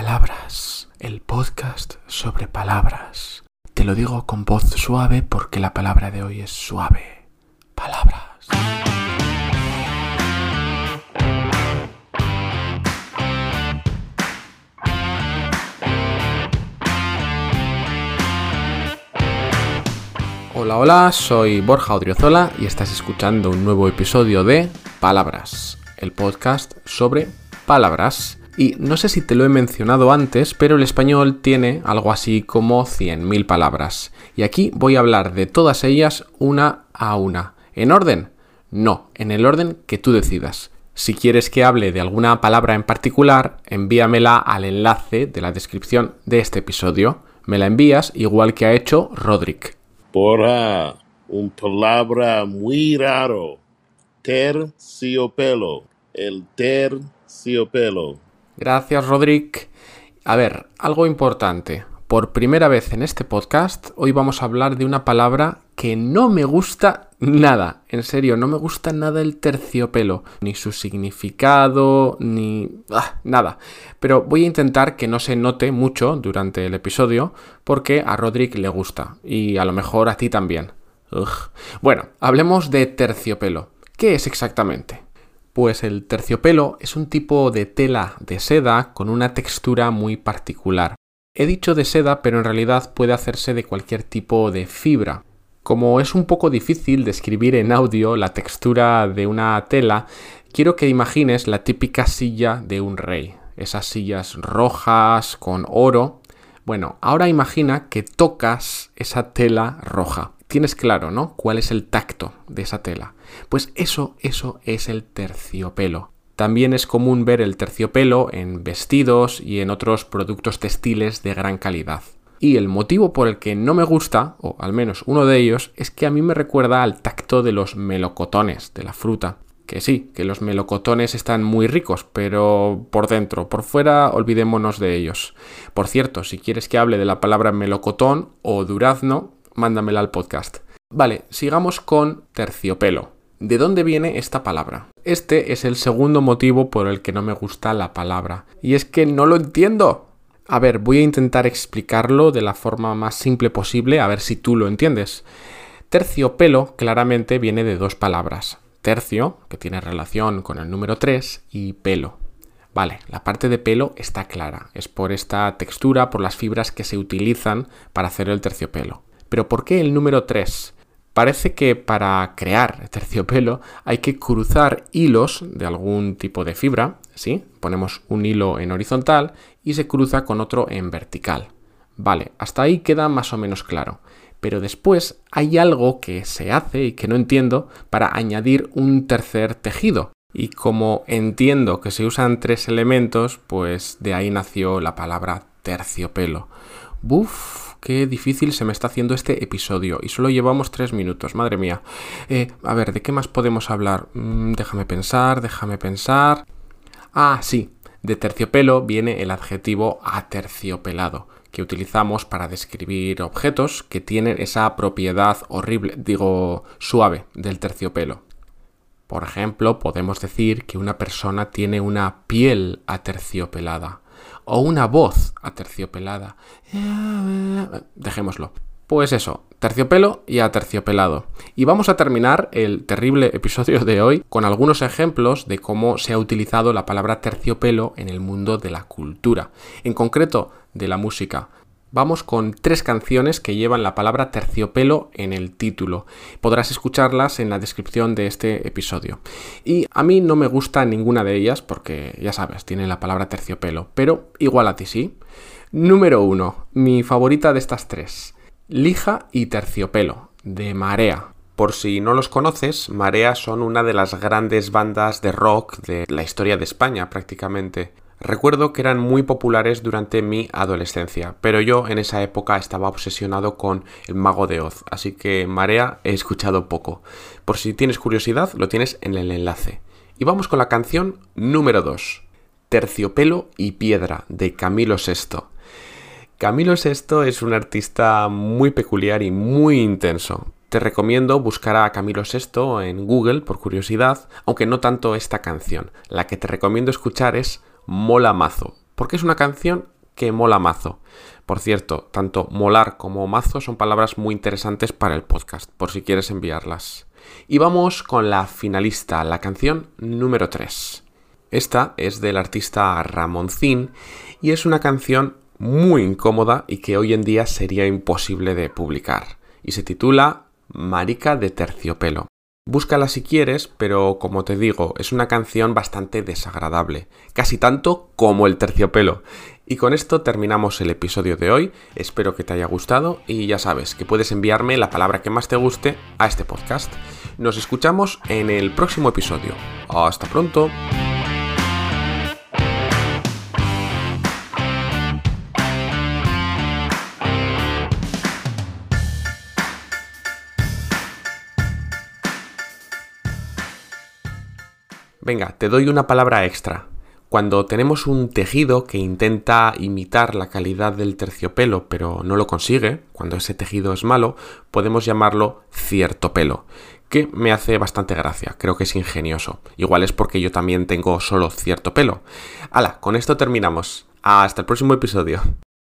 Palabras, el podcast sobre palabras. Te lo digo con voz suave porque la palabra de hoy es suave. Palabras. Hola, hola, soy Borja Odriozola y estás escuchando un nuevo episodio de Palabras, el podcast sobre palabras. Y no sé si te lo he mencionado antes, pero el español tiene algo así como 100.000 palabras. Y aquí voy a hablar de todas ellas una a una. ¿En orden? No, en el orden que tú decidas. Si quieres que hable de alguna palabra en particular, envíamela al enlace de la descripción de este episodio. Me la envías igual que ha hecho Roderick. Porra, un palabra muy raro. Terciopelo. El terciopelo. Gracias, Roderick. A ver, algo importante. Por primera vez en este podcast, hoy vamos a hablar de una palabra que no me gusta nada. En serio, no me gusta nada el terciopelo. Ni su significado, ni... Ah, nada. Pero voy a intentar que no se note mucho durante el episodio, porque a Roderick le gusta. Y a lo mejor a ti también. Bueno, hablemos de terciopelo. ¿Qué es exactamente? Pues el terciopelo es un tipo de tela de seda con una textura muy particular. He dicho de seda, pero en realidad puede hacerse de cualquier tipo de fibra. Como es un poco difícil describir en audio la textura de una tela, quiero que imagines la típica silla de un rey. Esas sillas rojas con oro. Bueno, ahora imagina que tocas esa tela roja tienes claro, ¿no? ¿Cuál es el tacto de esa tela? Pues eso, eso es el terciopelo. También es común ver el terciopelo en vestidos y en otros productos textiles de gran calidad. Y el motivo por el que no me gusta, o al menos uno de ellos, es que a mí me recuerda al tacto de los melocotones, de la fruta. Que sí, que los melocotones están muy ricos, pero por dentro, por fuera, olvidémonos de ellos. Por cierto, si quieres que hable de la palabra melocotón o durazno, mándamela al podcast. Vale, sigamos con terciopelo. ¿De dónde viene esta palabra? Este es el segundo motivo por el que no me gusta la palabra. Y es que no lo entiendo. A ver, voy a intentar explicarlo de la forma más simple posible, a ver si tú lo entiendes. Terciopelo claramente viene de dos palabras. Tercio, que tiene relación con el número 3, y pelo. Vale, la parte de pelo está clara. Es por esta textura, por las fibras que se utilizan para hacer el terciopelo. Pero ¿por qué el número 3? Parece que para crear terciopelo hay que cruzar hilos de algún tipo de fibra, ¿sí? Ponemos un hilo en horizontal y se cruza con otro en vertical. Vale, hasta ahí queda más o menos claro. Pero después hay algo que se hace y que no entiendo para añadir un tercer tejido. Y como entiendo que se usan tres elementos, pues de ahí nació la palabra terciopelo. Buf, qué difícil se me está haciendo este episodio y solo llevamos tres minutos, madre mía. Eh, a ver, ¿de qué más podemos hablar? Mm, déjame pensar, déjame pensar. Ah, sí, de terciopelo viene el adjetivo aterciopelado, que utilizamos para describir objetos que tienen esa propiedad horrible, digo, suave del terciopelo. Por ejemplo, podemos decir que una persona tiene una piel aterciopelada o una voz aterciopelada. Dejémoslo. Pues eso, terciopelo y aterciopelado. Y vamos a terminar el terrible episodio de hoy con algunos ejemplos de cómo se ha utilizado la palabra terciopelo en el mundo de la cultura, en concreto de la música. Vamos con tres canciones que llevan la palabra terciopelo en el título. Podrás escucharlas en la descripción de este episodio. Y a mí no me gusta ninguna de ellas porque, ya sabes, tiene la palabra terciopelo, pero igual a ti sí. Número uno, mi favorita de estas tres. Lija y terciopelo, de Marea. Por si no los conoces, Marea son una de las grandes bandas de rock de la historia de España prácticamente. Recuerdo que eran muy populares durante mi adolescencia, pero yo en esa época estaba obsesionado con el mago de Oz, así que Marea he escuchado poco. Por si tienes curiosidad, lo tienes en el enlace. Y vamos con la canción número 2, Terciopelo y Piedra, de Camilo VI. Camilo VI es un artista muy peculiar y muy intenso. Te recomiendo buscar a Camilo VI en Google por curiosidad, aunque no tanto esta canción. La que te recomiendo escuchar es Mola Mazo. porque es una canción que mola mazo. Por cierto, tanto molar como mazo son palabras muy interesantes para el podcast, por si quieres enviarlas. Y vamos con la finalista, la canción número 3. Esta es del artista Ramoncín y es una canción muy incómoda y que hoy en día sería imposible de publicar. Y se titula Marica de terciopelo. Búscala si quieres, pero como te digo, es una canción bastante desagradable, casi tanto como el terciopelo. Y con esto terminamos el episodio de hoy, espero que te haya gustado y ya sabes que puedes enviarme la palabra que más te guste a este podcast. Nos escuchamos en el próximo episodio. Hasta pronto. Venga, te doy una palabra extra. Cuando tenemos un tejido que intenta imitar la calidad del terciopelo pero no lo consigue, cuando ese tejido es malo, podemos llamarlo cierto pelo, que me hace bastante gracia, creo que es ingenioso. Igual es porque yo también tengo solo cierto pelo. Hala, con esto terminamos. Hasta el próximo episodio.